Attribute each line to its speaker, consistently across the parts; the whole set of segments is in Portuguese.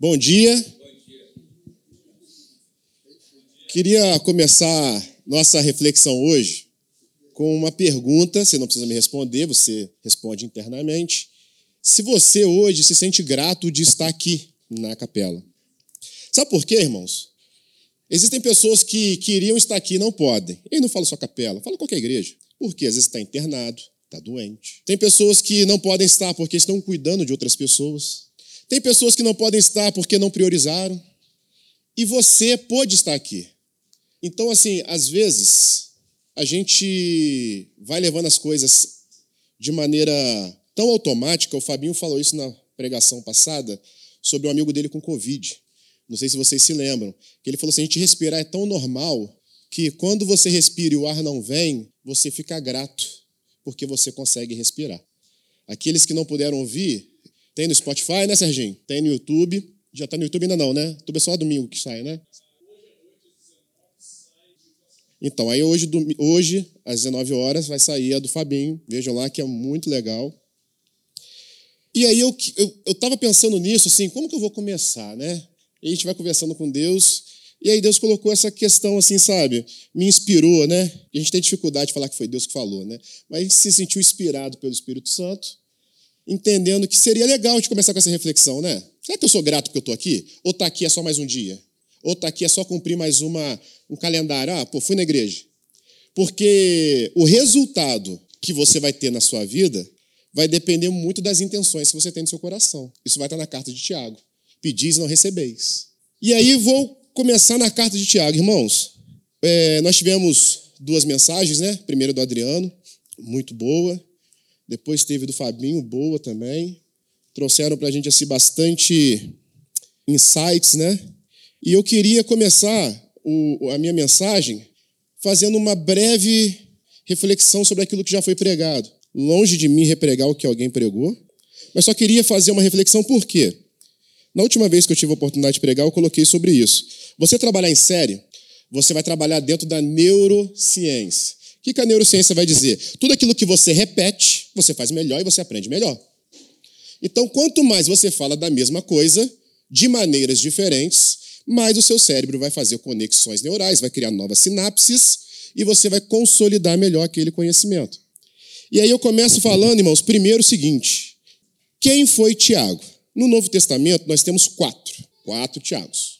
Speaker 1: Bom dia. Queria começar nossa reflexão hoje com uma pergunta. Você não precisa me responder, você responde internamente. Se você hoje se sente grato de estar aqui na capela. Sabe por quê, irmãos? Existem pessoas que queriam estar aqui e não podem. E não falo só capela, falo qualquer igreja. Porque às vezes está internado, está doente. Tem pessoas que não podem estar porque estão cuidando de outras pessoas. Tem pessoas que não podem estar porque não priorizaram. E você pode estar aqui. Então, assim, às vezes, a gente vai levando as coisas de maneira tão automática. O Fabinho falou isso na pregação passada sobre um amigo dele com Covid. Não sei se vocês se lembram. Que ele falou assim: a gente respirar é tão normal que quando você respira e o ar não vem, você fica grato, porque você consegue respirar. Aqueles que não puderam ouvir, tem no Spotify, né, Serginho? Tem no YouTube. Já está no YouTube ainda não, né? YouTube é só domingo que sai, né? Então, aí hoje, hoje, às 19 horas, vai sair a do Fabinho. Vejam lá que é muito legal. E aí eu estava eu, pensando nisso, assim, como que eu vou começar, né? E a gente vai conversando com Deus, e aí Deus colocou essa questão assim, sabe? Me inspirou, né? A gente tem dificuldade de falar que foi Deus que falou, né? Mas a gente se sentiu inspirado pelo Espírito Santo, entendendo que seria legal de começar com essa reflexão, né? Será que eu sou grato porque eu estou aqui? Ou está aqui é só mais um dia? Ou está aqui é só cumprir mais uma, um calendário? Ah, pô, fui na igreja. Porque o resultado que você vai ter na sua vida vai depender muito das intenções que você tem no seu coração. Isso vai estar na carta de Tiago. Pedis não recebeis. E aí vou começar na carta de Tiago, irmãos. É, nós tivemos duas mensagens, né? Primeiro do Adriano, muito boa. Depois teve do Fabinho, boa também. Trouxeram para a gente assim, bastante insights, né? E eu queria começar o, a minha mensagem fazendo uma breve reflexão sobre aquilo que já foi pregado. Longe de mim repregar o que alguém pregou, mas só queria fazer uma reflexão por quê? Na última vez que eu tive a oportunidade de pregar, eu coloquei sobre isso. Você trabalhar em série, você vai trabalhar dentro da neurociência. O que a neurociência vai dizer? Tudo aquilo que você repete, você faz melhor e você aprende melhor. Então, quanto mais você fala da mesma coisa, de maneiras diferentes, mais o seu cérebro vai fazer conexões neurais, vai criar novas sinapses e você vai consolidar melhor aquele conhecimento. E aí eu começo falando, irmãos, primeiro o seguinte: quem foi Tiago? No Novo Testamento, nós temos quatro. Quatro Tiagos.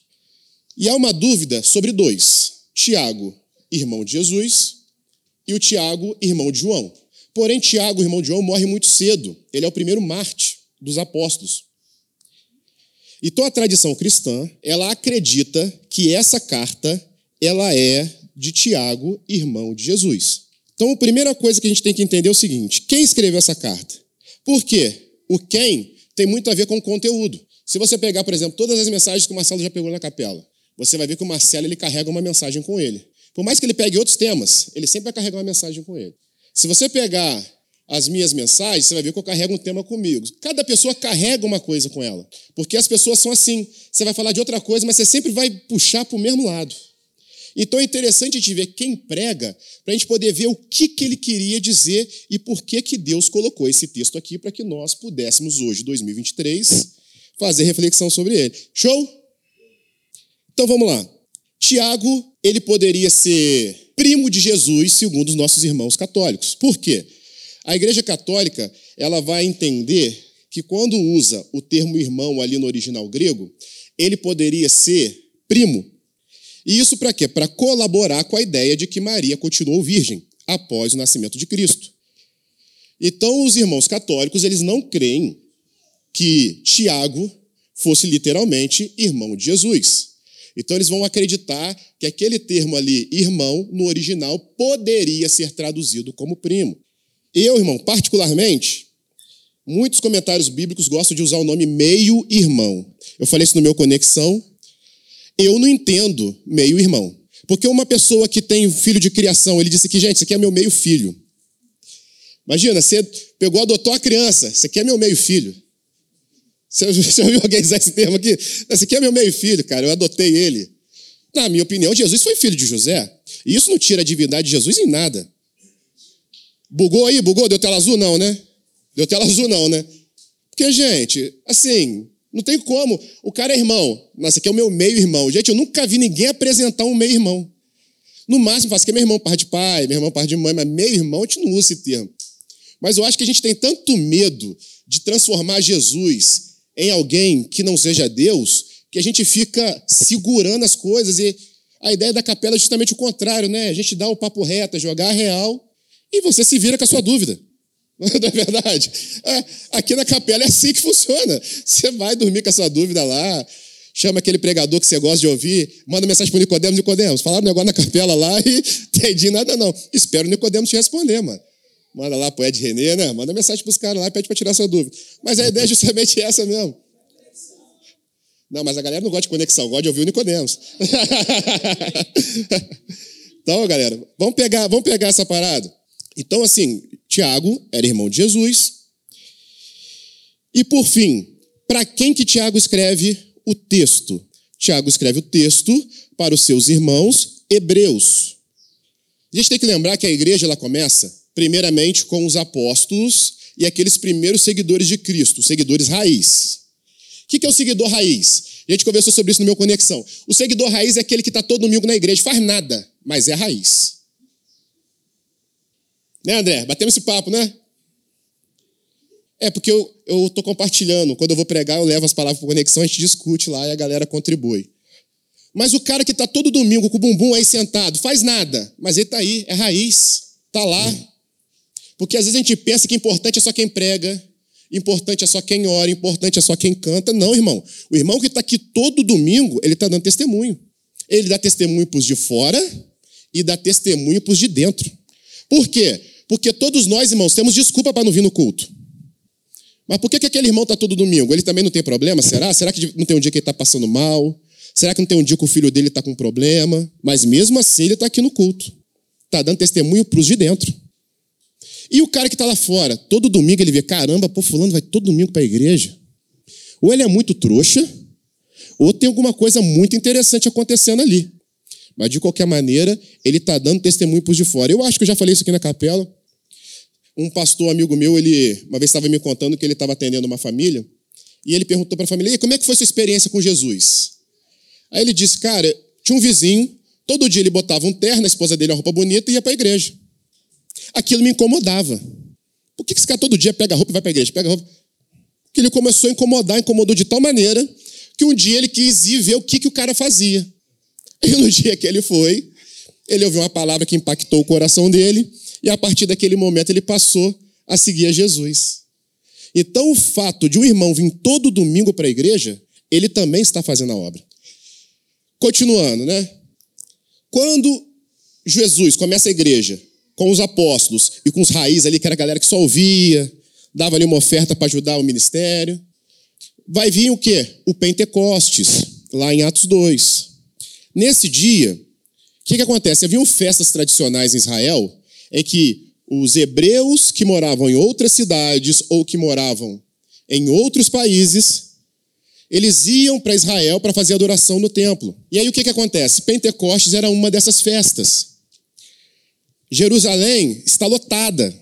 Speaker 1: E há uma dúvida sobre dois: Tiago, irmão de Jesus, e o Tiago, irmão de João. Porém, Tiago, irmão de João, morre muito cedo. Ele é o primeiro Marte dos apóstolos. Então a tradição cristã, ela acredita que essa carta, ela é de Tiago, irmão de Jesus. Então a primeira coisa que a gente tem que entender é o seguinte: quem escreveu essa carta? Por quê? O quem tem muito a ver com o conteúdo. Se você pegar, por exemplo, todas as mensagens que o Marcelo já pegou na capela, você vai ver que o Marcelo ele carrega uma mensagem com ele. Por mais que ele pegue outros temas, ele sempre vai carregar uma mensagem com ele. Se você pegar as minhas mensagens, você vai ver que eu carrego um tema comigo. Cada pessoa carrega uma coisa com ela. Porque as pessoas são assim. Você vai falar de outra coisa, mas você sempre vai puxar para o mesmo lado. Então é interessante a gente ver quem prega, para a gente poder ver o que, que ele queria dizer e por que, que Deus colocou esse texto aqui para que nós pudéssemos, hoje, 2023, fazer reflexão sobre ele. Show? Então vamos lá. Tiago, ele poderia ser primo de Jesus, segundo os nossos irmãos católicos. Por quê? A Igreja Católica ela vai entender que quando usa o termo irmão ali no original grego, ele poderia ser primo e isso para quê? Para colaborar com a ideia de que Maria continuou virgem após o nascimento de Cristo. Então, os irmãos católicos, eles não creem que Tiago fosse literalmente irmão de Jesus. Então, eles vão acreditar que aquele termo ali, irmão, no original, poderia ser traduzido como primo. Eu, irmão, particularmente, muitos comentários bíblicos gostam de usar o nome meio-irmão. Eu falei isso no meu Conexão, eu não entendo meio-irmão. Porque uma pessoa que tem filho de criação, ele disse que, gente, isso aqui é meu meio-filho. Imagina, você pegou, adotou a criança, isso aqui é meu meio-filho. Você, você ouviu alguém usar esse termo aqui? Esse aqui é meu meio-filho, cara, eu adotei ele. Na minha opinião, Jesus foi filho de José. E isso não tira a divindade de Jesus em nada. Bugou aí? Bugou? Deu tela azul? Não, né? Deu tela azul, não, né? Porque, gente, assim, Não tem como. O cara é irmão. Nossa, aqui é o meu meio-irmão. Gente, eu nunca vi ninguém apresentar um meio-irmão. No máximo, faz que é meu irmão par de pai, meu irmão par de mãe, mas meio-irmão a gente não usa esse termo. Mas eu acho que a gente tem tanto medo de transformar Jesus em alguém que não seja Deus, que a gente fica segurando as coisas. E a ideia da capela é justamente o contrário, né? A gente dá o papo reto, é jogar a real, e você se vira com a sua dúvida. Não é verdade? É, aqui na capela é assim que funciona. Você vai dormir com a sua dúvida lá, chama aquele pregador que você gosta de ouvir, manda mensagem para o Nicodemos, Nicodemos, falaram um negócio na capela lá e entendi nada não. Espero o Nicodemos te responder, mano. Manda lá pro Ed Renê, né? Manda mensagem para os caras lá e pede para tirar sua dúvida. Mas a ideia é justamente essa mesmo. Não, mas a galera não gosta de conexão, gosta de ouvir o Nicodemos. então, galera, vamos pegar, vamos pegar essa parada. Então, assim, Tiago era irmão de Jesus. E por fim, para quem que Tiago escreve o texto? Tiago escreve o texto para os seus irmãos hebreus. A gente tem que lembrar que a igreja ela começa primeiramente com os apóstolos e aqueles primeiros seguidores de Cristo, seguidores raiz. O que é o seguidor raiz? A gente conversou sobre isso no meu Conexão. O seguidor raiz é aquele que está todo domingo na igreja, faz nada, mas é raiz. Né, André? Batemos esse papo, né? É, porque eu estou compartilhando. Quando eu vou pregar, eu levo as palavras para conexão, a gente discute lá e a galera contribui. Mas o cara que está todo domingo com o bumbum aí sentado, faz nada, mas ele está aí, é raiz, está lá. Porque às vezes a gente pensa que importante é só quem prega, importante é só quem ora, importante é só quem canta. Não, irmão. O irmão que está aqui todo domingo, ele está dando testemunho. Ele dá testemunho para os de fora e dá testemunho para os de dentro. Por quê? Porque todos nós, irmãos, temos desculpa para não vir no culto. Mas por que, que aquele irmão está todo domingo? Ele também não tem problema? Será? Será que não tem um dia que ele está passando mal? Será que não tem um dia que o filho dele está com problema? Mas mesmo assim ele está aqui no culto. Está dando testemunho para os de dentro. E o cara que está lá fora, todo domingo ele vê, caramba, pô, fulano vai todo domingo para a igreja. Ou ele é muito trouxa, ou tem alguma coisa muito interessante acontecendo ali. Mas, de qualquer maneira, ele está dando testemunho para os de fora. Eu acho que eu já falei isso aqui na capela. Um pastor amigo meu, ele uma vez estava me contando que ele estava atendendo uma família, e ele perguntou para a família, como é que foi sua experiência com Jesus? Aí ele disse, cara, tinha um vizinho, todo dia ele botava um terno, a esposa dele uma roupa bonita e ia para a igreja. Aquilo me incomodava. Por que esse cara todo dia pega roupa e vai para a igreja? Pega roupa. Porque ele começou a incomodar, incomodou de tal maneira que um dia ele quis ir ver o que, que o cara fazia. E no dia que ele foi, ele ouviu uma palavra que impactou o coração dele, e a partir daquele momento ele passou a seguir a Jesus. Então, o fato de um irmão vir todo domingo para a igreja, ele também está fazendo a obra. Continuando, né? Quando Jesus começa a igreja com os apóstolos e com os raízes ali, que era a galera que só ouvia, dava ali uma oferta para ajudar o ministério, vai vir o quê? O Pentecostes, lá em Atos 2. Nesse dia, o que, que acontece? Haviam festas tradicionais em Israel em que os hebreus que moravam em outras cidades ou que moravam em outros países, eles iam para Israel para fazer adoração no templo. E aí o que, que acontece? Pentecostes era uma dessas festas. Jerusalém está lotada.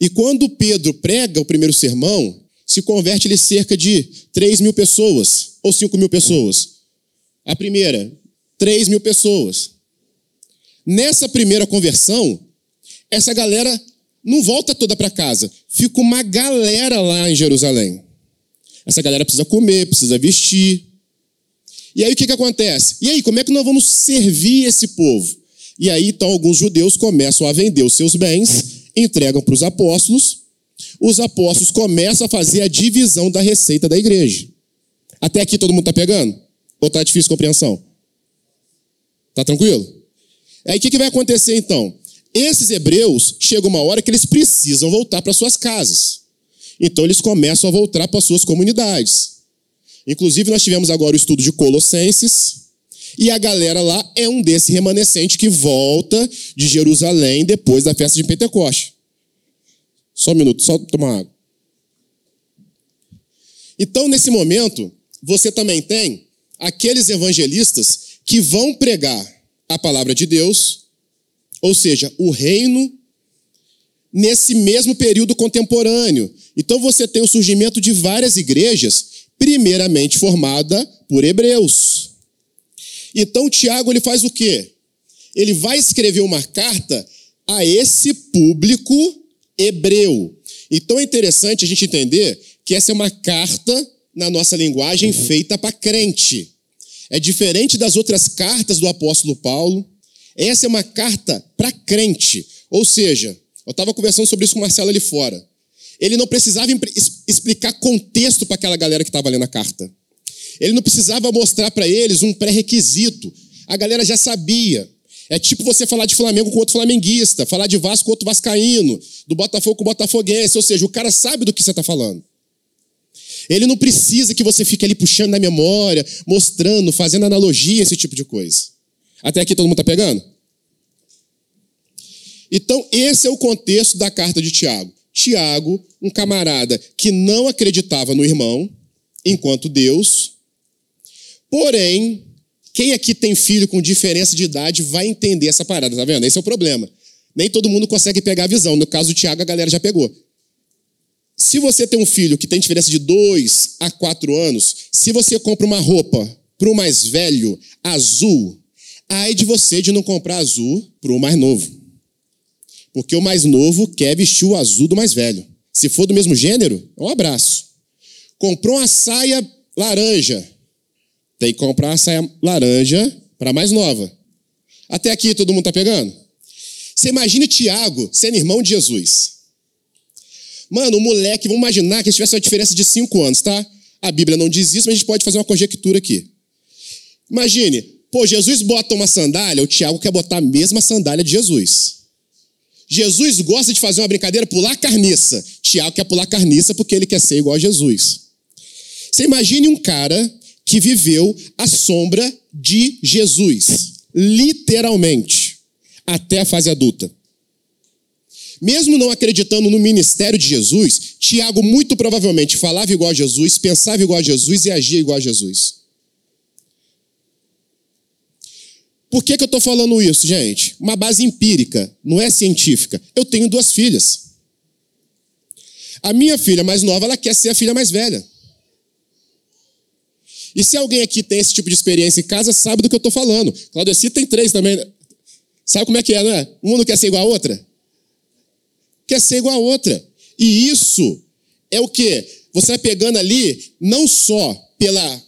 Speaker 1: E quando Pedro prega o primeiro sermão, se converte ele cerca de 3 mil pessoas ou 5 mil pessoas. A primeira, 3 mil pessoas. Nessa primeira conversão, essa galera não volta toda para casa. Fica uma galera lá em Jerusalém. Essa galera precisa comer, precisa vestir. E aí o que, que acontece? E aí, como é que nós vamos servir esse povo? E aí, então, alguns judeus começam a vender os seus bens, entregam para os apóstolos. Os apóstolos começam a fazer a divisão da receita da igreja. Até aqui todo mundo está pegando? Ou está difícil compreensão? Tá tranquilo? Aí o que, que vai acontecer então? Esses hebreus, chega uma hora que eles precisam voltar para suas casas. Então eles começam a voltar para suas comunidades. Inclusive, nós tivemos agora o estudo de Colossenses, e a galera lá é um desse remanescente que volta de Jerusalém depois da festa de Pentecoste. Só um minuto, só tomar água. Então, nesse momento, você também tem aqueles evangelistas que vão pregar a palavra de Deus, ou seja, o reino, nesse mesmo período contemporâneo. Então você tem o surgimento de várias igrejas primeiramente formada por hebreus. Então Tiago ele faz o quê? Ele vai escrever uma carta a esse público hebreu. Então é interessante a gente entender que essa é uma carta na nossa linguagem feita para crente. É diferente das outras cartas do apóstolo Paulo. Essa é uma carta para crente. Ou seja, eu estava conversando sobre isso com o Marcelo ali fora. Ele não precisava explicar contexto para aquela galera que estava lendo a carta. Ele não precisava mostrar para eles um pré-requisito. A galera já sabia. É tipo você falar de Flamengo com outro flamenguista, falar de Vasco com outro vascaíno, do Botafogo com botafoguense, ou seja, o cara sabe do que você está falando. Ele não precisa que você fique ali puxando na memória, mostrando, fazendo analogia, esse tipo de coisa. Até aqui todo mundo está pegando? Então, esse é o contexto da carta de Tiago. Tiago, um camarada que não acreditava no irmão, enquanto Deus, porém, quem aqui tem filho com diferença de idade vai entender essa parada, tá vendo? Esse é o problema. Nem todo mundo consegue pegar a visão. No caso do Tiago, a galera já pegou. Se você tem um filho que tem diferença de 2 a 4 anos, se você compra uma roupa para o mais velho, azul, ai de você de não comprar azul para o mais novo. Porque o mais novo quer vestir o azul do mais velho. Se for do mesmo gênero, é um abraço. Comprou uma saia laranja. Tem que comprar uma saia laranja para mais nova. Até aqui todo mundo está pegando? Você imagine Tiago sendo irmão de Jesus. Mano, o moleque, vamos imaginar que tivesse uma diferença de cinco anos, tá? A Bíblia não diz isso, mas a gente pode fazer uma conjectura aqui. Imagine, pô, Jesus bota uma sandália, o Tiago quer botar a mesma sandália de Jesus. Jesus gosta de fazer uma brincadeira, pular carniça. Tiago quer pular carniça porque ele quer ser igual a Jesus. Você imagine um cara que viveu a sombra de Jesus, literalmente, até a fase adulta. Mesmo não acreditando no ministério de Jesus, Tiago muito provavelmente falava igual a Jesus, pensava igual a Jesus e agia igual a Jesus. Por que, que eu estou falando isso, gente? Uma base empírica, não é científica. Eu tenho duas filhas. A minha filha mais nova, ela quer ser a filha mais velha. E se alguém aqui tem esse tipo de experiência em casa, sabe do que eu estou falando. Claudeci tem três também. Sabe como é que é, não é? Uma não quer ser igual a outra? Quer ser igual a outra. E isso é o que? Você vai pegando ali, não só pela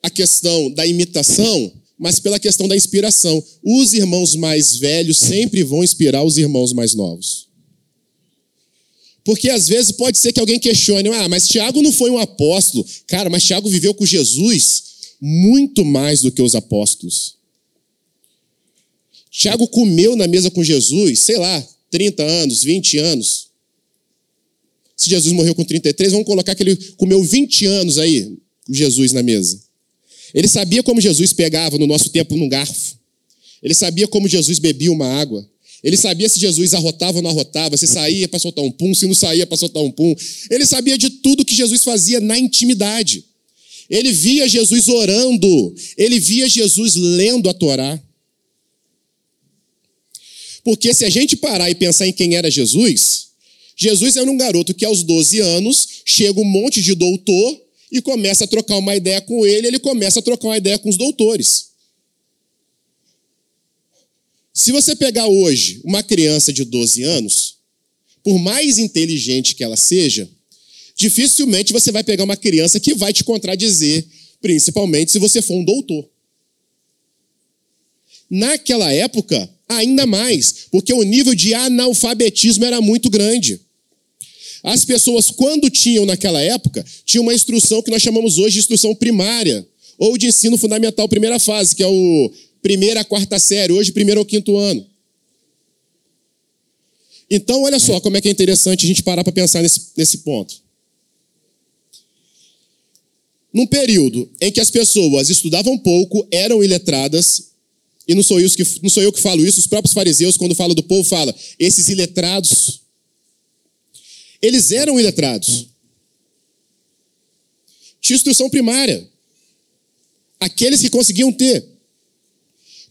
Speaker 1: a questão da imitação, mas pela questão da inspiração. Os irmãos mais velhos sempre vão inspirar os irmãos mais novos. Porque às vezes pode ser que alguém questione, ah, mas Tiago não foi um apóstolo. Cara, mas Tiago viveu com Jesus muito mais do que os apóstolos. Tiago comeu na mesa com Jesus, sei lá, 30 anos, 20 anos. Se Jesus morreu com 33, vamos colocar que ele comeu 20 anos aí, com Jesus na mesa. Ele sabia como Jesus pegava no nosso tempo num garfo. Ele sabia como Jesus bebia uma água. Ele sabia se Jesus arrotava ou não arrotava, se saía para soltar um pum, se não saía para soltar um pum. Ele sabia de tudo que Jesus fazia na intimidade. Ele via Jesus orando, ele via Jesus lendo a Torá. Porque se a gente parar e pensar em quem era Jesus, Jesus era um garoto que aos 12 anos chega um monte de doutor e começa a trocar uma ideia com ele, ele começa a trocar uma ideia com os doutores. Se você pegar hoje uma criança de 12 anos, por mais inteligente que ela seja, dificilmente você vai pegar uma criança que vai te contradizer, principalmente se você for um doutor. Naquela época, ainda mais, porque o nível de analfabetismo era muito grande. As pessoas, quando tinham naquela época, tinham uma instrução que nós chamamos hoje de instrução primária, ou de ensino fundamental primeira fase, que é o primeira a quarta série, hoje primeiro ao quinto ano. Então, olha só como é que é interessante a gente parar para pensar nesse, nesse ponto. Num período em que as pessoas estudavam pouco, eram iletradas, e não sou, eu que, não sou eu que falo isso, os próprios fariseus, quando falam do povo, falam, esses iletrados eles eram iletrados. Tinha instrução primária. Aqueles que conseguiam ter.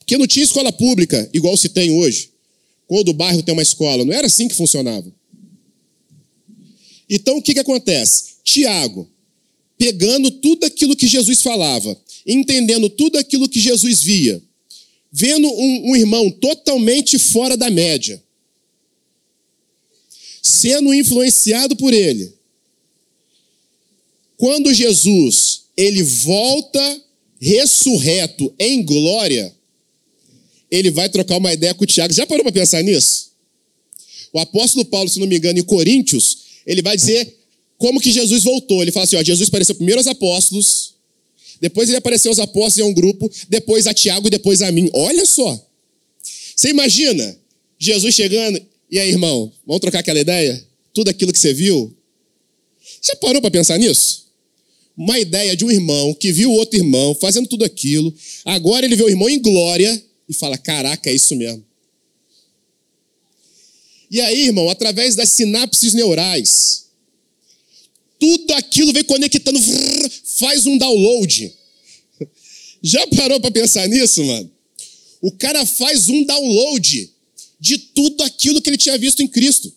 Speaker 1: Porque não tinha escola pública, igual se tem hoje. Quando o bairro tem uma escola. Não era assim que funcionava. Então, o que, que acontece? Tiago, pegando tudo aquilo que Jesus falava, entendendo tudo aquilo que Jesus via, vendo um, um irmão totalmente fora da média, sendo influenciado por ele. Quando Jesus ele volta ressurreto em glória, ele vai trocar uma ideia com o Tiago. Já parou para pensar nisso? O apóstolo Paulo, se não me engano, em Coríntios, ele vai dizer como que Jesus voltou. Ele fala assim: ó, Jesus apareceu primeiro aos apóstolos, depois ele apareceu aos apóstolos em um grupo, depois a Tiago e depois a mim. Olha só. Você imagina Jesus chegando, e aí, irmão, vamos trocar aquela ideia? Tudo aquilo que você viu? Já parou para pensar nisso? Uma ideia de um irmão que viu outro irmão fazendo tudo aquilo, agora ele vê o irmão em glória e fala: Caraca, é isso mesmo. E aí, irmão, através das sinapses neurais, tudo aquilo vem conectando, faz um download. Já parou para pensar nisso, mano? O cara faz um download de tudo aquilo que ele tinha visto em Cristo.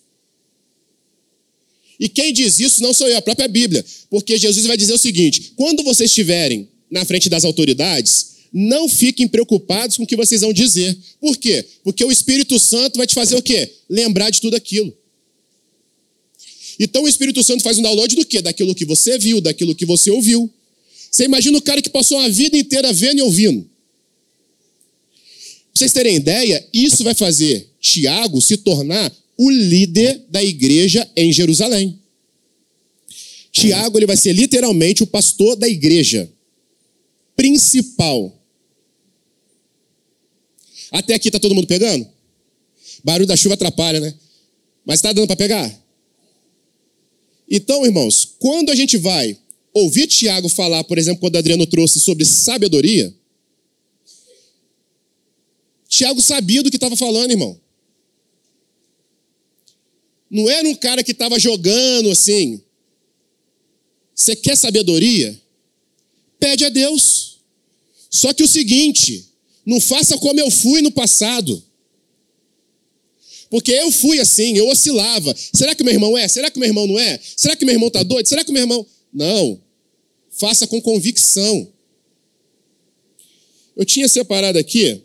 Speaker 1: E quem diz isso não sou eu, a própria Bíblia. Porque Jesus vai dizer o seguinte: quando vocês estiverem na frente das autoridades, não fiquem preocupados com o que vocês vão dizer. Por quê? Porque o Espírito Santo vai te fazer o quê? Lembrar de tudo aquilo. Então o Espírito Santo faz um download do quê? Daquilo que você viu, daquilo que você ouviu. Você imagina o cara que passou a vida inteira vendo e ouvindo. Pra vocês terem ideia, isso vai fazer Tiago se tornar o líder da igreja em Jerusalém. Tiago ele vai ser literalmente o pastor da igreja principal até aqui tá todo mundo pegando? Barulho da chuva atrapalha, né? Mas está dando para pegar? Então, irmãos, quando a gente vai ouvir Tiago falar, por exemplo, quando Adriano trouxe sobre sabedoria, Tiago sabia do que estava falando, irmão. Não era um cara que estava jogando assim. Você quer sabedoria? Pede a Deus. Só que o seguinte, não faça como eu fui no passado. Porque eu fui assim, eu oscilava. Será que meu irmão é? Será que meu irmão não é? Será que meu irmão está doido? Será que meu irmão. Não. Faça com convicção. Eu tinha separado aqui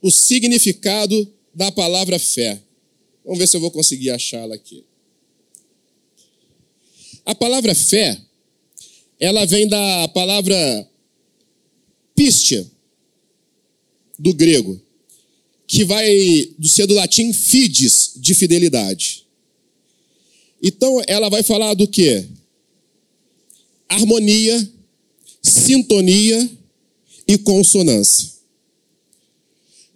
Speaker 1: o significado da palavra fé. Vamos ver se eu vou conseguir achá-la aqui. A palavra fé, ela vem da palavra pistia, do grego, que vai do ser do latim fides, de fidelidade. Então ela vai falar do que? Harmonia, sintonia e consonância.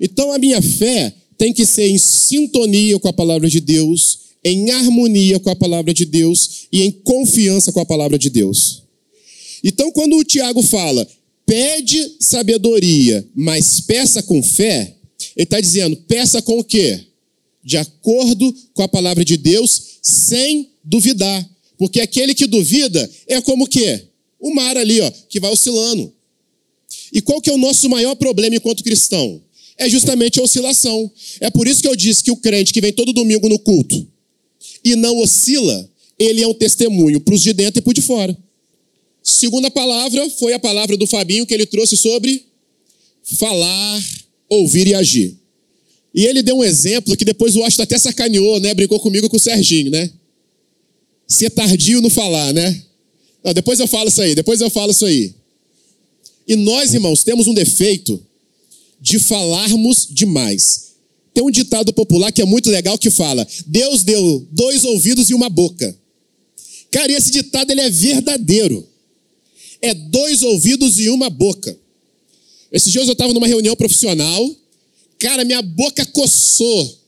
Speaker 1: Então a minha fé tem que ser em sintonia com a palavra de Deus, em harmonia com a palavra de Deus e em confiança com a palavra de Deus. Então, quando o Tiago fala, pede sabedoria, mas peça com fé, ele está dizendo, peça com o quê? De acordo com a palavra de Deus, sem duvidar. Porque aquele que duvida é como o quê? O mar ali, ó, que vai oscilando. E qual que é o nosso maior problema enquanto cristão? É justamente a oscilação. É por isso que eu disse que o crente que vem todo domingo no culto e não oscila, ele é um testemunho para os de dentro e para os de fora. Segunda palavra foi a palavra do Fabinho que ele trouxe sobre falar, ouvir e agir. E ele deu um exemplo que depois o Washington até sacaneou, né? Brincou comigo com o Serginho, né? Ser tardio no falar, né? Não, depois eu falo isso aí, depois eu falo isso aí. E nós, irmãos, temos um defeito de falarmos demais. Tem um ditado popular que é muito legal que fala: Deus deu dois ouvidos e uma boca. Cara, esse ditado ele é verdadeiro é dois ouvidos e uma boca. Esses dias eu estava numa reunião profissional, cara, minha boca coçou.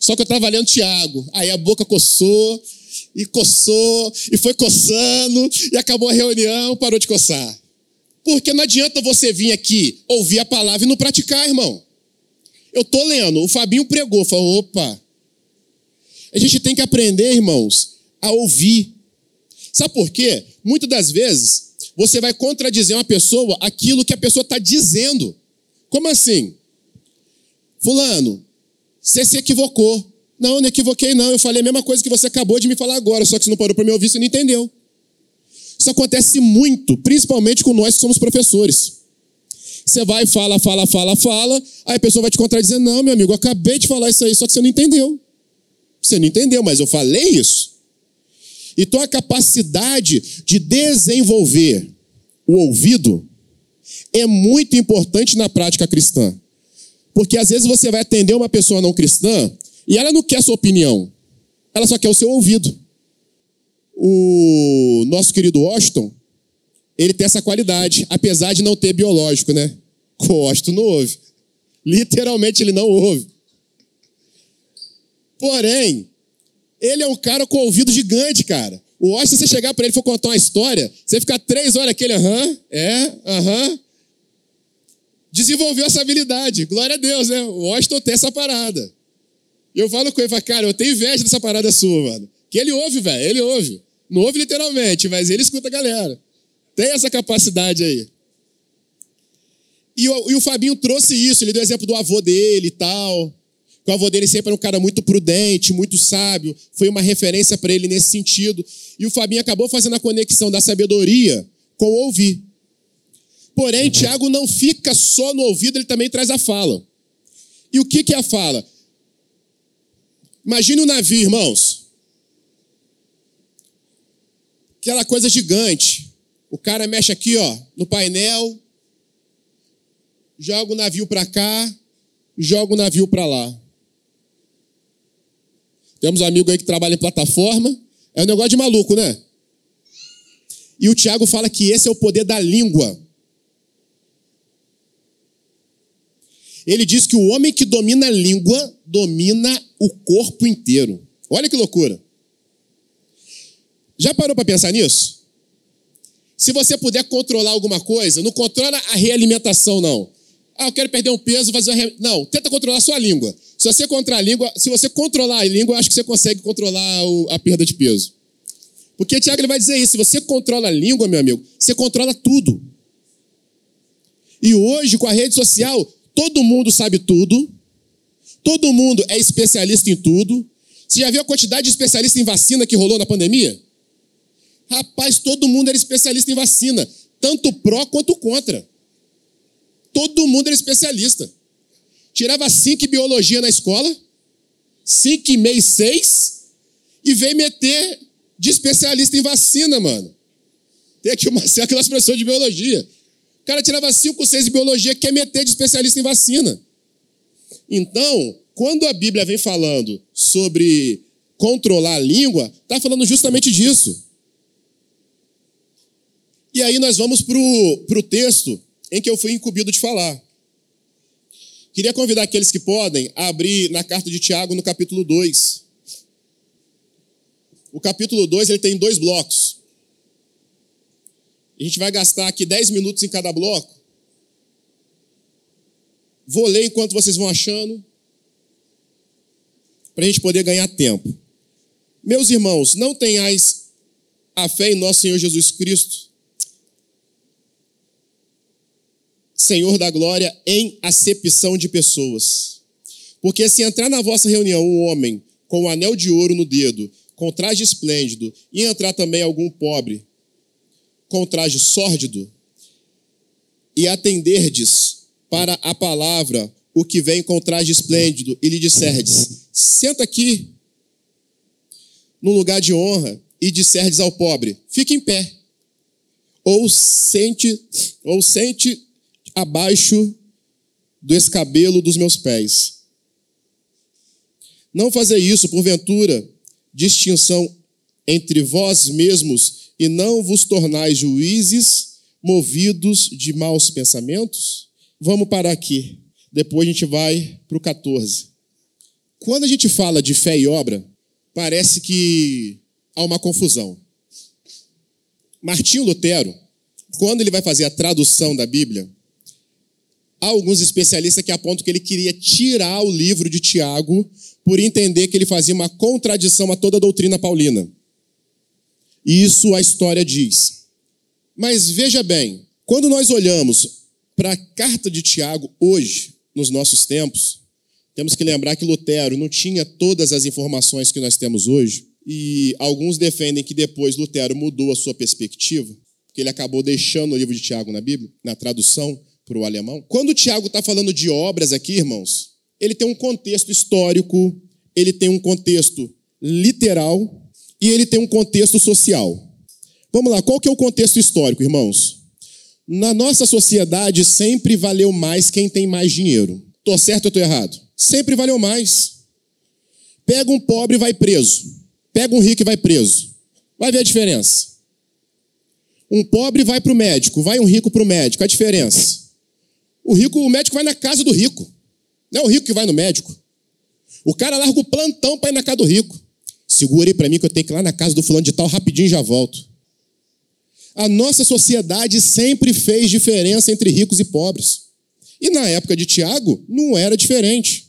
Speaker 1: Só que eu estava lendo Tiago. Aí a boca coçou, e coçou, e foi coçando, e acabou a reunião, parou de coçar. Porque não adianta você vir aqui ouvir a palavra e não praticar, irmão. Eu tô lendo, o Fabinho pregou, falou: opa. A gente tem que aprender, irmãos, a ouvir. Sabe por quê? Muitas das vezes você vai contradizer uma pessoa aquilo que a pessoa está dizendo. Como assim? Fulano, você se equivocou. Não, não equivoquei, não. Eu falei a mesma coisa que você acabou de me falar agora, só que você não parou para me ouvir, você não entendeu. isso acontece muito, principalmente com nós que somos professores. Você vai, fala, fala, fala, fala, aí a pessoa vai te contradizer: não, meu amigo, eu acabei de falar isso aí, só que você não entendeu. Você não entendeu, mas eu falei isso. Então a capacidade de desenvolver o ouvido é muito importante na prática cristã. Porque às vezes você vai atender uma pessoa não cristã e ela não quer a sua opinião, ela só quer o seu ouvido. O nosso querido Washington, ele tem essa qualidade, apesar de não ter biológico, né? O Washington não ouve. Literalmente ele não ouve. Porém, ele é um cara com ouvido gigante, cara. O Washington, se você chegar para ele e for contar uma história, você ficar três horas aquele, aham, é, aham. Desenvolveu essa habilidade. Glória a Deus, né? O Washington tem essa parada. Eu falo com ele, falo, cara, eu tenho inveja dessa parada sua, mano. Que ele ouve, velho, ele ouve. Não ouve literalmente, mas ele escuta a galera. Tem essa capacidade aí. E o, e o Fabinho trouxe isso, ele deu exemplo do avô dele e tal. O avô dele sempre era um cara muito prudente, muito sábio, foi uma referência para ele nesse sentido. E o Fabinho acabou fazendo a conexão da sabedoria com o ouvir. Porém, Tiago não fica só no ouvido, ele também traz a fala. E o que, que é a fala? Imagine um navio, irmãos. Aquela coisa gigante. O cara mexe aqui, ó, no painel, joga o navio para cá, joga o navio para lá. Temos um amigo aí que trabalha em plataforma. É um negócio de maluco, né? E o Tiago fala que esse é o poder da língua. Ele diz que o homem que domina a língua domina o corpo inteiro. Olha que loucura. Já parou para pensar nisso? Se você puder controlar alguma coisa, não controla a realimentação, não. Ah, eu quero perder um peso, fazer uma re... Não, tenta controlar a sua língua. Se você, controlar a língua, se você controlar a língua, acho que você consegue controlar o, a perda de peso. Porque Tiago ele vai dizer isso: se você controla a língua, meu amigo, você controla tudo. E hoje, com a rede social, todo mundo sabe tudo, todo mundo é especialista em tudo. Você já viu a quantidade de especialistas em vacina que rolou na pandemia? Rapaz, todo mundo era especialista em vacina, tanto pró quanto contra. Todo mundo era especialista. Tirava cinco em biologia na escola, cinco e meio, seis, e veio meter de especialista em vacina, mano. Tem aqui o Marcelo, que é de biologia. O cara tirava cinco, seis em biologia, quer meter de especialista em vacina. Então, quando a Bíblia vem falando sobre controlar a língua, está falando justamente disso. E aí nós vamos para o texto em que eu fui incumbido de falar. Queria convidar aqueles que podem a abrir na carta de Tiago no capítulo 2. O capítulo 2 ele tem dois blocos. A gente vai gastar aqui 10 minutos em cada bloco. Vou ler enquanto vocês vão achando, para a gente poder ganhar tempo. Meus irmãos, não tenhais a fé em nosso Senhor Jesus Cristo Senhor da glória em acepção de pessoas. Porque se entrar na vossa reunião um homem com um anel de ouro no dedo, com traje esplêndido, e entrar também algum pobre com traje sórdido, e atenderdes para a palavra o que vem com traje esplêndido, e lhe disserdes: senta aqui no lugar de honra, e disserdes ao pobre: fique em pé. Ou sente, ou sente abaixo do escabelo dos meus pés. Não fazer isso, porventura, distinção entre vós mesmos e não vos tornais juízes movidos de maus pensamentos? Vamos parar aqui. Depois a gente vai para o 14. Quando a gente fala de fé e obra, parece que há uma confusão. Martinho Lutero, quando ele vai fazer a tradução da Bíblia, Há alguns especialistas que apontam que ele queria tirar o livro de Tiago por entender que ele fazia uma contradição a toda a doutrina paulina. Isso a história diz. Mas veja bem, quando nós olhamos para a carta de Tiago hoje, nos nossos tempos, temos que lembrar que Lutero não tinha todas as informações que nós temos hoje. E alguns defendem que depois Lutero mudou a sua perspectiva, que ele acabou deixando o livro de Tiago na Bíblia, na tradução para o alemão. Quando Tiago está falando de obras aqui, irmãos, ele tem um contexto histórico, ele tem um contexto literal e ele tem um contexto social. Vamos lá, qual que é o contexto histórico, irmãos? Na nossa sociedade sempre valeu mais quem tem mais dinheiro. Tô certo ou tô errado? Sempre valeu mais. Pega um pobre e vai preso. Pega um rico e vai preso. Vai ver a diferença. Um pobre vai para o médico, vai um rico para o médico. A diferença? O rico, o médico vai na casa do rico. Não é o rico que vai no médico. O cara larga o plantão para ir na casa do rico. Segura aí para mim que eu tenho que ir lá na casa do fulano de tal, rapidinho já volto. A nossa sociedade sempre fez diferença entre ricos e pobres. E na época de Tiago, não era diferente.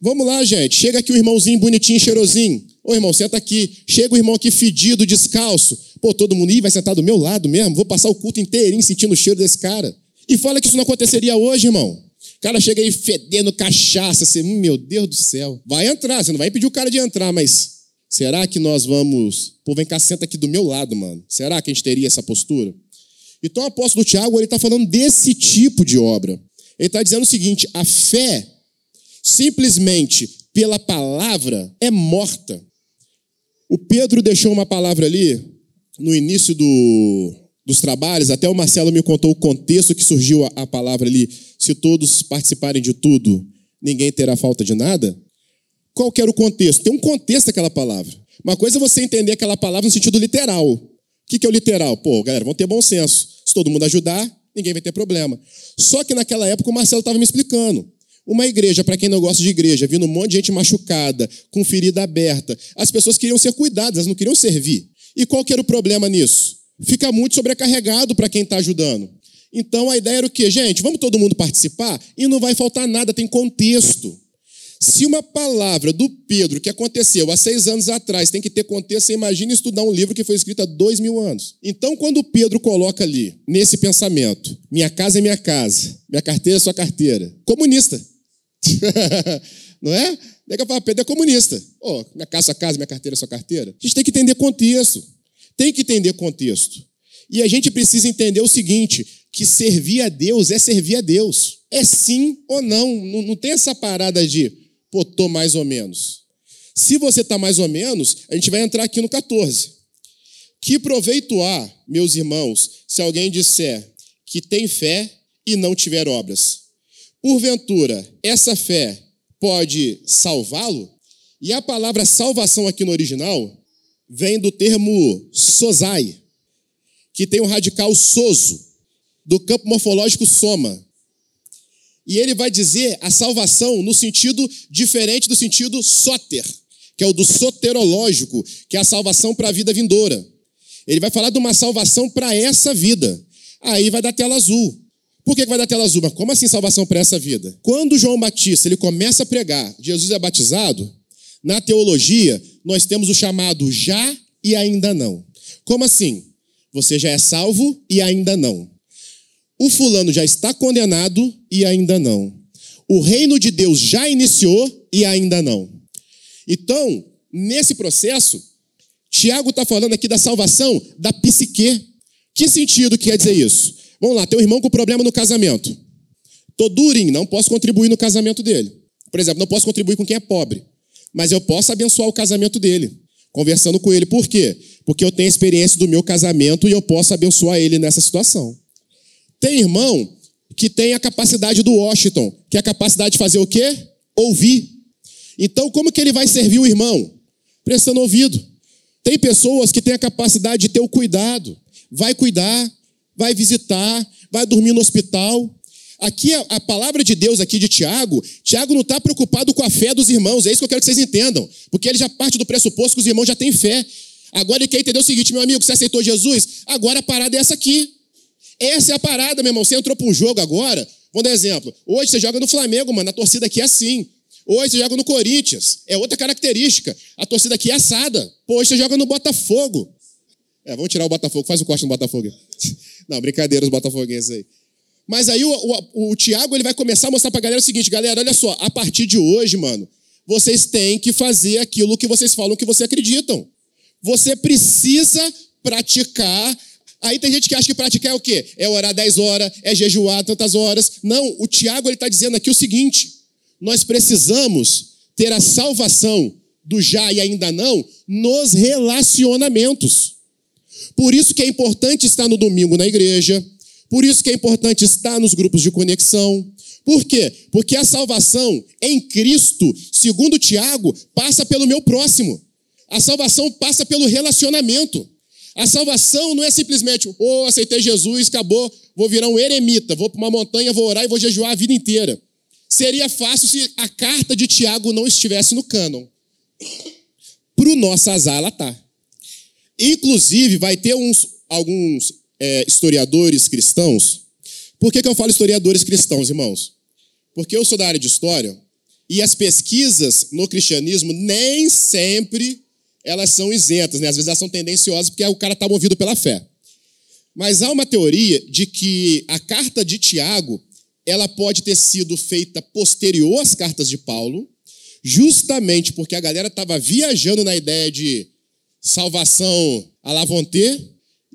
Speaker 1: Vamos lá, gente. Chega aqui o irmãozinho bonitinho, cheirosinho. Ô irmão, senta aqui. Chega o irmão aqui fedido, descalço. Pô, todo mundo Ih, vai sentar do meu lado mesmo. Vou passar o culto inteirinho sentindo o cheiro desse cara. E fala que isso não aconteceria hoje, irmão. O cara chega aí fedendo cachaça. Hum, meu Deus do céu. Vai entrar, você não vai impedir o cara de entrar, mas será que nós vamos. Pô, vem cá, senta aqui do meu lado, mano. Será que a gente teria essa postura? Então o apóstolo Tiago, ele está falando desse tipo de obra. Ele está dizendo o seguinte: a fé, simplesmente pela palavra, é morta. O Pedro deixou uma palavra ali no início do, dos trabalhos, até o Marcelo me contou o contexto que surgiu a, a palavra ali. Se todos participarem de tudo, ninguém terá falta de nada. Qual que era o contexto? Tem um contexto aquela palavra. Uma coisa é você entender aquela palavra no sentido literal. O que, que é o literal? Pô, galera, vamos ter bom senso. Se todo mundo ajudar, ninguém vai ter problema. Só que naquela época o Marcelo estava me explicando. Uma igreja, para quem não gosta de igreja, vindo um monte de gente machucada, com ferida aberta, as pessoas queriam ser cuidadas, elas não queriam servir. E qual que era o problema nisso? Fica muito sobrecarregado para quem está ajudando. Então a ideia era o quê? Gente, vamos todo mundo participar e não vai faltar nada, tem contexto. Se uma palavra do Pedro que aconteceu há seis anos atrás tem que ter contexto, você imagina estudar um livro que foi escrito há dois mil anos. Então, quando Pedro coloca ali, nesse pensamento, minha casa é minha casa, minha carteira é sua carteira, comunista. não é? Nega fala, Pedro é comunista. Oh, minha casa, sua casa, minha carteira, sua carteira. A gente tem que entender contexto. Tem que entender contexto. E a gente precisa entender o seguinte: que servir a Deus é servir a Deus. É sim ou não. Não, não tem essa parada de, pô, tô mais ou menos. Se você está mais ou menos, a gente vai entrar aqui no 14. Que proveito há, meus irmãos, se alguém disser que tem fé e não tiver obras? Porventura, essa fé pode salvá-lo? E a palavra salvação aqui no original vem do termo sozai, que tem o radical soso, do campo morfológico soma. E ele vai dizer a salvação no sentido diferente do sentido soter, que é o do soterológico, que é a salvação para a vida vindoura. Ele vai falar de uma salvação para essa vida. Aí vai dar tela azul. Por que vai dar tela azul? Mas como assim salvação para essa vida? Quando João Batista ele começa a pregar, Jesus é batizado, na teologia nós temos o chamado já e ainda não. Como assim? Você já é salvo e ainda não. O fulano já está condenado e ainda não. O reino de Deus já iniciou e ainda não. Então, nesse processo, Tiago está falando aqui da salvação da psique. Que sentido quer dizer isso? Vamos lá, tem um irmão com problema no casamento. Tô durinho, não posso contribuir no casamento dele. Por exemplo, não posso contribuir com quem é pobre. Mas eu posso abençoar o casamento dele, conversando com ele. Por quê? Porque eu tenho experiência do meu casamento e eu posso abençoar ele nessa situação. Tem irmão que tem a capacidade do Washington, que é a capacidade de fazer o quê? Ouvir. Então, como que ele vai servir o irmão? Prestando ouvido. Tem pessoas que têm a capacidade de ter o cuidado. Vai cuidar, vai visitar, vai dormir no hospital. Aqui, a, a palavra de Deus aqui de Tiago, Tiago não está preocupado com a fé dos irmãos, é isso que eu quero que vocês entendam. Porque ele já parte do pressuposto que os irmãos já têm fé. Agora ele quer entender o seguinte, meu amigo, você aceitou Jesus? Agora a parada é essa aqui. Essa é a parada, meu irmão. Você entrou para um jogo agora, vamos dar exemplo. Hoje você joga no Flamengo, mano, a torcida aqui é assim. Hoje você joga no Corinthians, é outra característica. A torcida aqui é assada. Pô, hoje você joga no Botafogo. É, vamos tirar o Botafogo, faz o corte no Botafogo. Não, brincadeira os botafoguenses aí. Mas aí o, o, o Tiago ele vai começar a mostrar pra galera o seguinte, galera, olha só, a partir de hoje, mano, vocês têm que fazer aquilo que vocês falam que vocês acreditam. Você precisa praticar. Aí tem gente que acha que praticar é o quê? É orar 10 horas, é jejuar tantas horas. Não, o Tiago está dizendo aqui o seguinte: nós precisamos ter a salvação do já e ainda não nos relacionamentos. Por isso que é importante estar no domingo na igreja, por isso que é importante estar nos grupos de conexão. Por quê? Porque a salvação em Cristo, segundo Tiago, passa pelo meu próximo. A salvação passa pelo relacionamento. A salvação não é simplesmente, oh, aceitei Jesus, acabou, vou virar um eremita, vou para uma montanha, vou orar e vou jejuar a vida inteira. Seria fácil se a carta de Tiago não estivesse no cânon. Para o nosso azar, ela está. Inclusive, vai ter uns, alguns é, historiadores cristãos. Por que, que eu falo historiadores cristãos, irmãos? Porque eu sou da área de história e as pesquisas no cristianismo nem sempre elas são isentas, né? Às vezes elas são tendenciosas porque o cara está movido pela fé. Mas há uma teoria de que a carta de Tiago ela pode ter sido feita posterior às cartas de Paulo, justamente porque a galera estava viajando na ideia de salvação à la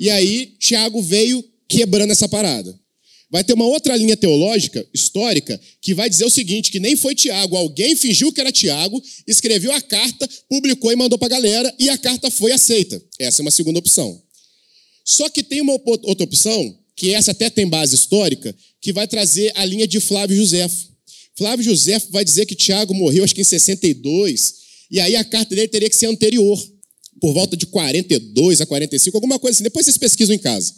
Speaker 1: e aí Tiago veio quebrando essa parada. Vai ter uma outra linha teológica, histórica, que vai dizer o seguinte: que nem foi Tiago, alguém fingiu que era Tiago, escreveu a carta, publicou e mandou para a galera, e a carta foi aceita. Essa é uma segunda opção. Só que tem uma outra opção, que essa até tem base histórica, que vai trazer a linha de Flávio Josefo. Flávio Josefo vai dizer que Tiago morreu, acho que em 62, e aí a carta dele teria que ser anterior, por volta de 42 a 45, alguma coisa assim. Depois vocês pesquisam em casa.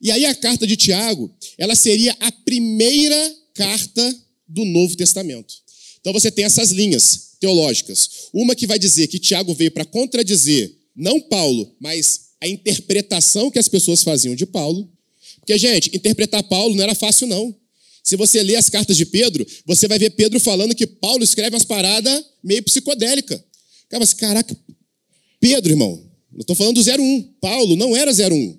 Speaker 1: E aí a carta de Tiago, ela seria a primeira carta do Novo Testamento. Então você tem essas linhas teológicas. Uma que vai dizer que Tiago veio para contradizer não Paulo, mas a interpretação que as pessoas faziam de Paulo. Porque, gente, interpretar Paulo não era fácil, não. Se você ler as cartas de Pedro, você vai ver Pedro falando que Paulo escreve umas paradas meio psicodélica. Cara, caraca, Pedro, irmão, não estou falando do 01. Paulo não era 01.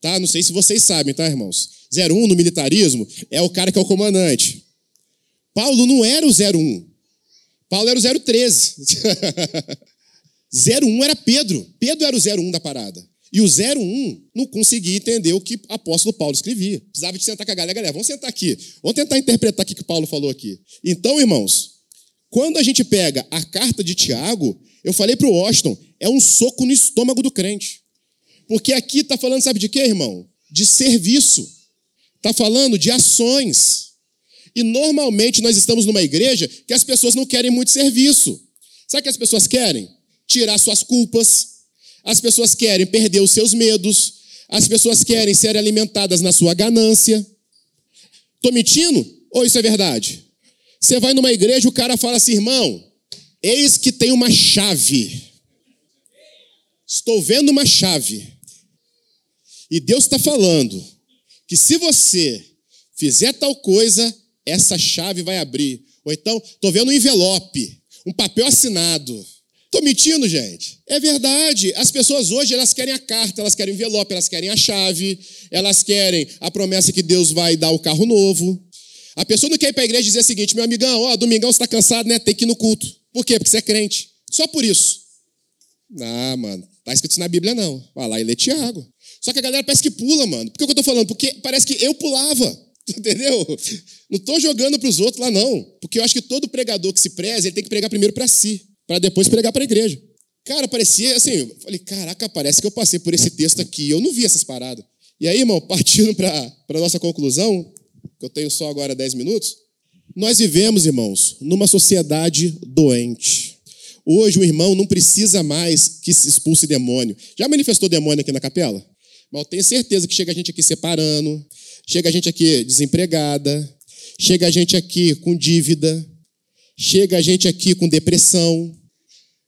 Speaker 1: Tá? Não sei se vocês sabem, tá, irmãos? 01 no militarismo é o cara que é o comandante. Paulo não era o 01. Paulo era o 013. 01 era Pedro. Pedro era o 01 da parada. E o 01 não conseguia entender o que o apóstolo Paulo escrevia. Precisava de sentar com a galera. Galera, vamos sentar aqui. Vamos tentar interpretar o que Paulo falou aqui. Então, irmãos, quando a gente pega a carta de Tiago, eu falei para o Washington, é um soco no estômago do crente. Porque aqui está falando, sabe de quê, irmão? De serviço. Está falando de ações. E normalmente nós estamos numa igreja que as pessoas não querem muito serviço. Sabe o que as pessoas querem? Tirar suas culpas, as pessoas querem perder os seus medos, as pessoas querem ser alimentadas na sua ganância. Estou mentindo? Ou isso é verdade? Você vai numa igreja, o cara fala assim, irmão, eis que tem uma chave. Estou vendo uma chave. E Deus está falando que se você fizer tal coisa, essa chave vai abrir. Ou então, estou vendo um envelope, um papel assinado. Estou mentindo, gente? É verdade. As pessoas hoje elas querem a carta, elas querem o envelope, elas querem a chave, elas querem a promessa que Deus vai dar o carro novo. A pessoa não quer ir para a igreja e dizer o seguinte: meu amigão, ó, domingão você está cansado, né? Tem que ir no culto. Por quê? Porque você é crente. Só por isso. Ah, mano, tá escrito na Bíblia, não. Vai lá e lê Tiago. Só que a galera parece que pula, mano. Por que eu estou falando? Porque parece que eu pulava. Entendeu? Não estou jogando para os outros lá, não. Porque eu acho que todo pregador que se preza, ele tem que pregar primeiro para si para depois pregar para a igreja. Cara, parecia assim, eu falei, caraca, parece que eu passei por esse texto aqui, eu não vi essas paradas. E aí, irmão, partindo para a nossa conclusão, que eu tenho só agora 10 minutos, nós vivemos, irmãos, numa sociedade doente. Hoje o irmão não precisa mais que se expulse demônio. Já manifestou demônio aqui na capela? Mas eu tenho certeza que chega a gente aqui separando, chega a gente aqui desempregada, chega a gente aqui com dívida, chega a gente aqui com depressão,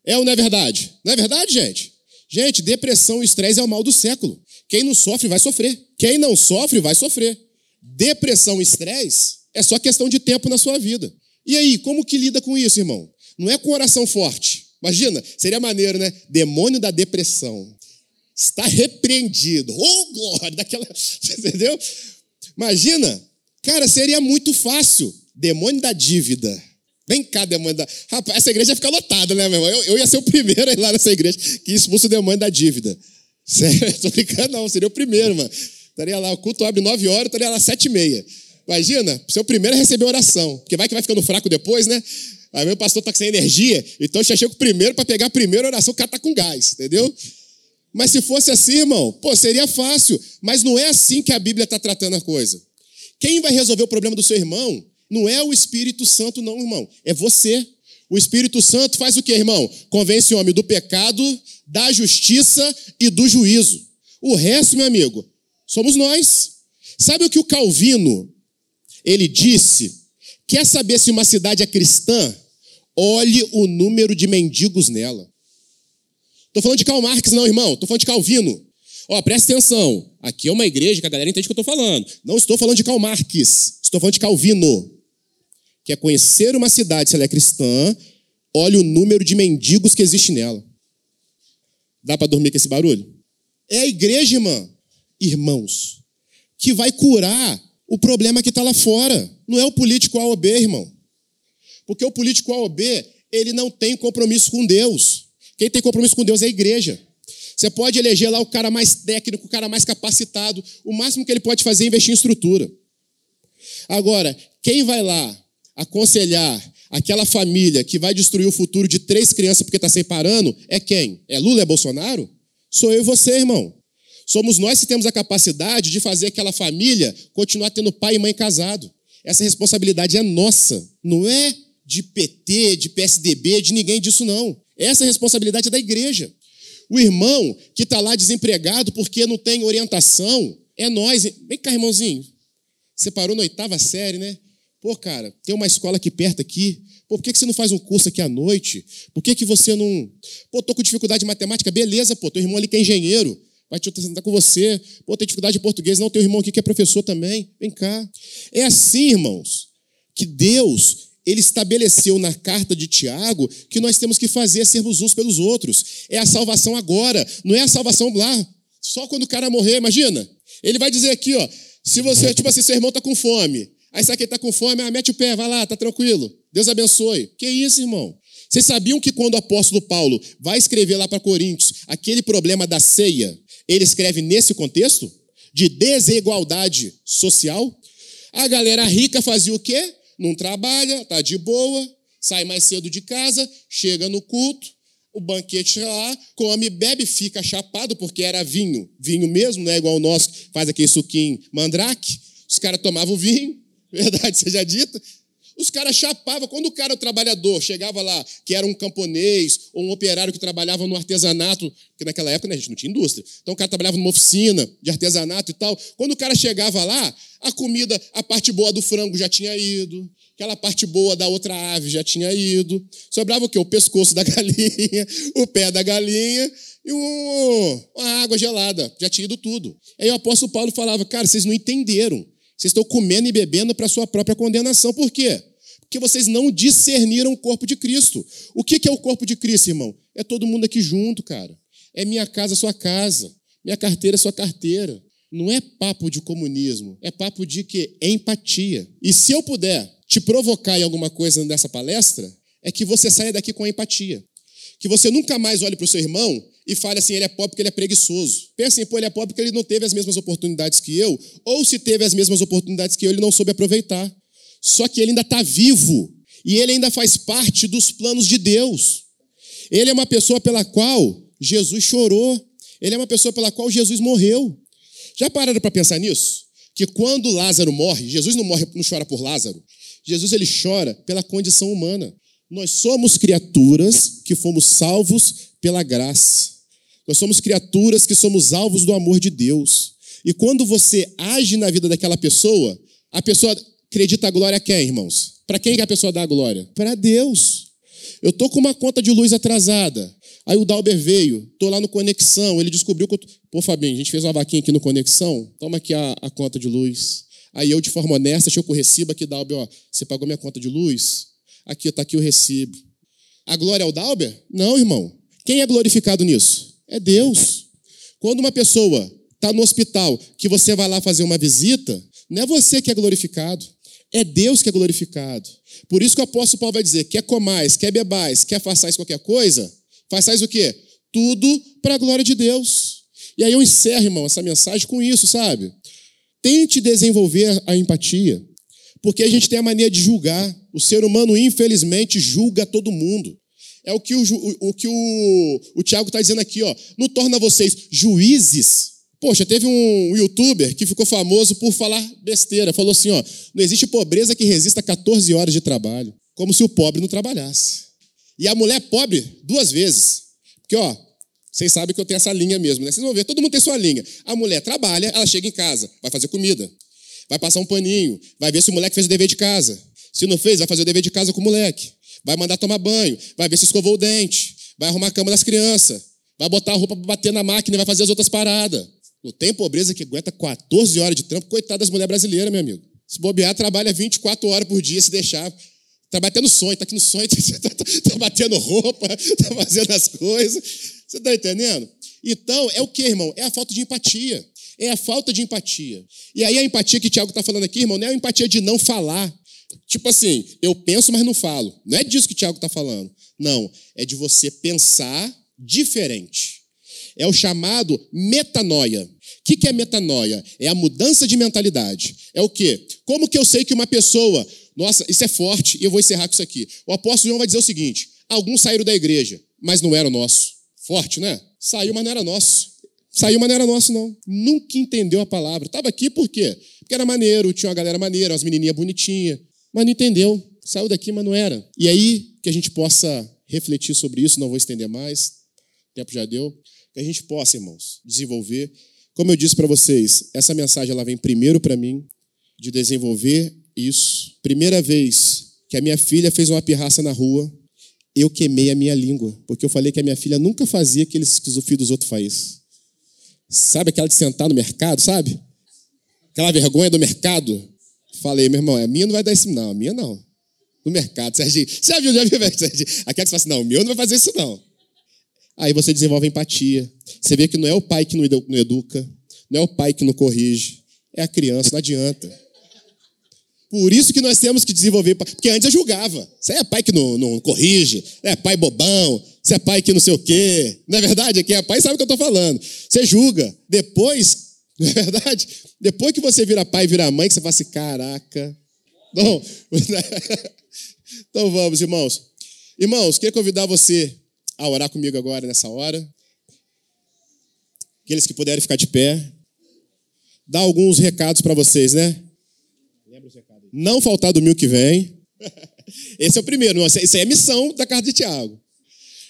Speaker 1: é ou não é verdade? Não é verdade, gente? Gente, depressão e estresse é o mal do século. Quem não sofre vai sofrer. Quem não sofre vai sofrer. Depressão e estresse é só questão de tempo na sua vida. E aí, como que lida com isso, irmão? Não é com oração forte. Imagina, seria maneiro, né? Demônio da depressão. Está repreendido. Oh, glória! Daquela. Entendeu? Imagina, cara, seria muito fácil. Demônio da dívida. Vem cá, demônio da. Rapaz, essa igreja ia ficar lotada, né, meu irmão? Eu, eu ia ser o primeiro a ir lá nessa igreja que expulsa o demônio da dívida. Sério, tô brincando, não, seria o primeiro, mano. Estaria lá, o culto abre nove horas, estaria lá sete e meia. Imagina, ser o primeiro a receber oração. Porque vai que vai ficando fraco depois, né? Aí meu pastor tá sem energia, então eu já chego primeiro para pegar a primeira oração, o cara tá com gás, entendeu? Mas se fosse assim, irmão, pô, seria fácil. Mas não é assim que a Bíblia está tratando a coisa. Quem vai resolver o problema do seu irmão não é o Espírito Santo, não, irmão. É você. O Espírito Santo faz o que, irmão? Convence o homem do pecado, da justiça e do juízo. O resto, meu amigo, somos nós. Sabe o que o Calvino ele disse? Quer saber se uma cidade é cristã? Olhe o número de mendigos nela. Estou falando de Karl Marx, não, irmão. Estou falando de Calvino. Ó, presta atenção. Aqui é uma igreja que a galera entende o que eu estou falando. Não estou falando de Karl Marx. Estou falando de Calvino. Que é conhecer uma cidade, se ela é cristã, olhe o número de mendigos que existe nela. Dá para dormir com esse barulho? É a igreja, irmã, irmãos, que vai curar o problema que está lá fora. Não é o político A ou B, irmão. Porque o político A ou B, ele não tem compromisso com Deus. Quem tem compromisso com Deus é a igreja. Você pode eleger lá o cara mais técnico, o cara mais capacitado. O máximo que ele pode fazer é investir em estrutura. Agora, quem vai lá aconselhar aquela família que vai destruir o futuro de três crianças porque está separando é quem? É Lula, é Bolsonaro? Sou eu e você, irmão. Somos nós que temos a capacidade de fazer aquela família continuar tendo pai e mãe casado. Essa responsabilidade é nossa, não é de PT, de PSDB, de ninguém disso não. Essa responsabilidade é da igreja. O irmão que está lá desempregado porque não tem orientação, é nós. Vem cá, irmãozinho. Você parou na oitava série, né? Pô, cara, tem uma escola aqui perto aqui. Pô, por que você não faz um curso aqui à noite? Por que, que você não. Pô, tô com dificuldade de matemática. Beleza, pô, teu irmão ali que é engenheiro. Vai te sentar com você. Pô, tem dificuldade de português. Não, teu irmão aqui que é professor também. Vem cá. É assim, irmãos, que Deus ele estabeleceu na carta de Tiago que nós temos que fazer sermos uns pelos outros. É a salvação agora, não é a salvação lá. Só quando o cara morrer, imagina. Ele vai dizer aqui, ó, se você, tipo assim, seu irmão tá com fome. Aí sabe que ele tá com fome, ah, mete o pé, vai lá, tá tranquilo. Deus abençoe. Que isso, irmão? Vocês sabiam que quando o apóstolo Paulo vai escrever lá para Coríntios aquele problema da ceia, ele escreve nesse contexto de desigualdade social? A galera rica fazia o quê? não trabalha, está de boa, sai mais cedo de casa, chega no culto, o banquete lá, come, bebe, fica chapado, porque era vinho, vinho mesmo, não é igual o nosso, faz aquele suquinho mandrake. Os caras tomavam vinho, verdade seja dita, os caras chapavam. Quando o cara, o trabalhador, chegava lá, que era um camponês ou um operário que trabalhava no artesanato, porque naquela época né, a gente não tinha indústria. Então o cara trabalhava numa oficina de artesanato e tal. Quando o cara chegava lá, a comida, a parte boa do frango já tinha ido, aquela parte boa da outra ave já tinha ido. Sobrava o quê? O pescoço da galinha, o pé da galinha e um, uma água gelada. Já tinha ido tudo. Aí o apóstolo Paulo falava, cara, vocês não entenderam. Vocês estão comendo e bebendo para sua própria condenação. Por quê? Porque vocês não discerniram o corpo de Cristo. O que é o corpo de Cristo, irmão? É todo mundo aqui junto, cara. É minha casa, sua casa. Minha carteira, sua carteira. Não é papo de comunismo. É papo de que? Empatia. E se eu puder te provocar em alguma coisa nessa palestra, é que você saia daqui com empatia. Que você nunca mais olhe para o seu irmão e fale assim, ele é pobre porque ele é preguiçoso. Pense assim, pô, ele é pobre porque ele não teve as mesmas oportunidades que eu, ou se teve as mesmas oportunidades que eu, ele não soube aproveitar. Só que ele ainda está vivo e ele ainda faz parte dos planos de Deus. Ele é uma pessoa pela qual Jesus chorou. Ele é uma pessoa pela qual Jesus morreu. Já pararam para pensar nisso? Que quando Lázaro morre, Jesus não morre, não chora por Lázaro. Jesus ele chora pela condição humana. Nós somos criaturas que fomos salvos pela graça. Nós somos criaturas que somos alvos do amor de Deus. E quando você age na vida daquela pessoa, a pessoa acredita a glória a quem, irmãos? Para quem que a pessoa dá a glória? Para Deus. Eu tô com uma conta de luz atrasada. Aí o Dalber veio, tô lá no Conexão, ele descobriu que eu... Pô, Fabinho, a gente fez uma vaquinha aqui no Conexão, toma aqui a, a conta de luz. Aí eu, de forma honesta, chego com o recibo aqui, Dalber, ó, você pagou minha conta de luz? Aqui, está aqui o recibo. A glória é o Dalber? Não, irmão. Quem é glorificado nisso? É Deus. Quando uma pessoa está no hospital, que você vai lá fazer uma visita, não é você que é glorificado. É Deus que é glorificado. Por isso que o apóstolo Paulo vai dizer: quer comais, quer bebais, quer façais qualquer coisa, façais o quê? Tudo para a glória de Deus. E aí eu encerro, irmão, essa mensagem com isso, sabe? Tente desenvolver a empatia, porque a gente tem a mania de julgar. O ser humano, infelizmente, julga todo mundo. É o que o, o, o que o, o Tiago está dizendo aqui, ó. Não torna vocês juízes. Poxa, teve um youtuber que ficou famoso por falar besteira. Falou assim, ó, não existe pobreza que resista 14 horas de trabalho. Como se o pobre não trabalhasse. E a mulher pobre, duas vezes. Porque, ó, vocês sabem que eu tenho essa linha mesmo, né? Vocês vão ver, todo mundo tem sua linha. A mulher trabalha, ela chega em casa, vai fazer comida, vai passar um paninho, vai ver se o moleque fez o dever de casa. Se não fez, vai fazer o dever de casa com o moleque. Vai mandar tomar banho, vai ver se escovou o dente, vai arrumar a cama das crianças, vai botar a roupa para bater na máquina e vai fazer as outras paradas. Não tem pobreza que aguenta 14 horas de trampo, coitada das mulheres brasileiras, meu amigo. Se bobear, trabalha 24 horas por dia, se deixar. Tá batendo sonho, tá aqui no sonho, tá, tá, tá batendo roupa, tá fazendo as coisas. Você está entendendo? Então, é o que, irmão? É a falta de empatia. É a falta de empatia. E aí a empatia que o Tiago está falando aqui, irmão, não é a empatia de não falar. Tipo assim, eu penso, mas não falo. Não é disso que o Tiago está falando. Não, é de você pensar diferente. É o chamado metanoia. O que, que é metanoia? É a mudança de mentalidade. É o quê? Como que eu sei que uma pessoa. Nossa, isso é forte, e eu vou encerrar com isso aqui. O apóstolo João vai dizer o seguinte: alguns saíram da igreja, mas não era nosso. Forte, né? Saiu, mas não era nosso. Saiu, mas não era nosso, não. Nunca entendeu a palavra. Estava aqui por quê? Porque era maneiro, tinha uma galera maneira, umas menininhas bonitinhas. Mas não entendeu. Saiu daqui, mas não era. E aí, que a gente possa refletir sobre isso, não vou estender mais. O tempo já deu. Que a gente possa, irmãos, desenvolver. Como eu disse para vocês, essa mensagem ela vem primeiro para mim, de desenvolver isso. Primeira vez que a minha filha fez uma pirraça na rua, eu queimei a minha língua, porque eu falei que a minha filha nunca fazia aqueles que o filho dos outros faz. Sabe aquela de sentar no mercado, sabe? Aquela vergonha do mercado. Falei, meu irmão, a minha não vai dar isso, não, a minha não. No mercado, Serginho. Você já viu, já viu, Serginho? Aquela que você fala assim, não, o meu não vai fazer isso, não. Aí você desenvolve empatia. Você vê que não é o pai que não educa, não é o pai que não corrige, é a criança, não adianta. Por isso que nós temos que desenvolver, porque antes eu julgava. Você é pai que não, não corrige, é pai bobão, você é pai que não sei o quê. Não é verdade? Quem é pai sabe o que eu estou falando. Você julga. Depois, não é verdade? Depois que você vira pai e vira mãe, que você fala assim, caraca. Bom, então vamos, irmãos. Irmãos, queria convidar você a orar comigo agora, nessa hora. Aqueles que puderem ficar de pé. Dar alguns recados para vocês, né? não faltar domingo que vem. Esse é o primeiro. Isso é a missão da carta de Tiago.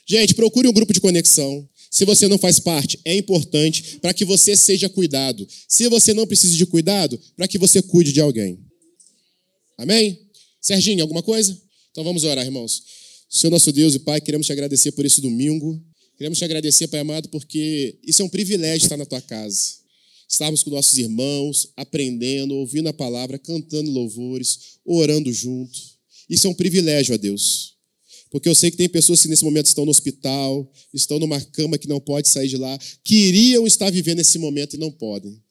Speaker 1: Gente, procure um grupo de conexão. Se você não faz parte, é importante para que você seja cuidado. Se você não precisa de cuidado, para que você cuide de alguém. Amém? Serginho, alguma coisa? Então vamos orar, irmãos. Senhor nosso Deus e Pai, queremos te agradecer por esse domingo. Queremos te agradecer, Pai amado, porque isso é um privilégio estar na tua casa estarmos com nossos irmãos, aprendendo, ouvindo a palavra, cantando louvores, orando junto. Isso é um privilégio a Deus. Porque eu sei que tem pessoas que nesse momento estão no hospital, estão numa cama que não pode sair de lá, queriam estar vivendo esse momento e não podem.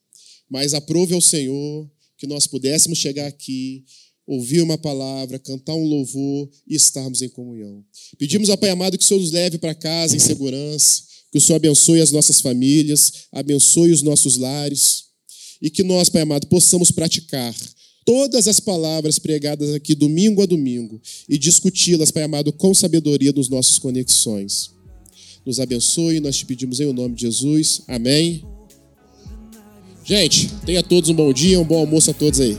Speaker 1: Mas aprove ao Senhor que nós pudéssemos chegar aqui, ouvir uma palavra, cantar um louvor e estarmos em comunhão. Pedimos ao Pai amado que o Senhor nos leve para casa em segurança, que o Senhor abençoe as nossas famílias, abençoe os nossos lares e que nós, Pai amado, possamos praticar todas as palavras pregadas aqui domingo a domingo e discuti-las, Pai amado, com sabedoria nos nossos conexões. Nos abençoe, nós te pedimos em nome de Jesus. Amém. Gente, tenha todos um bom dia, um bom almoço a todos aí.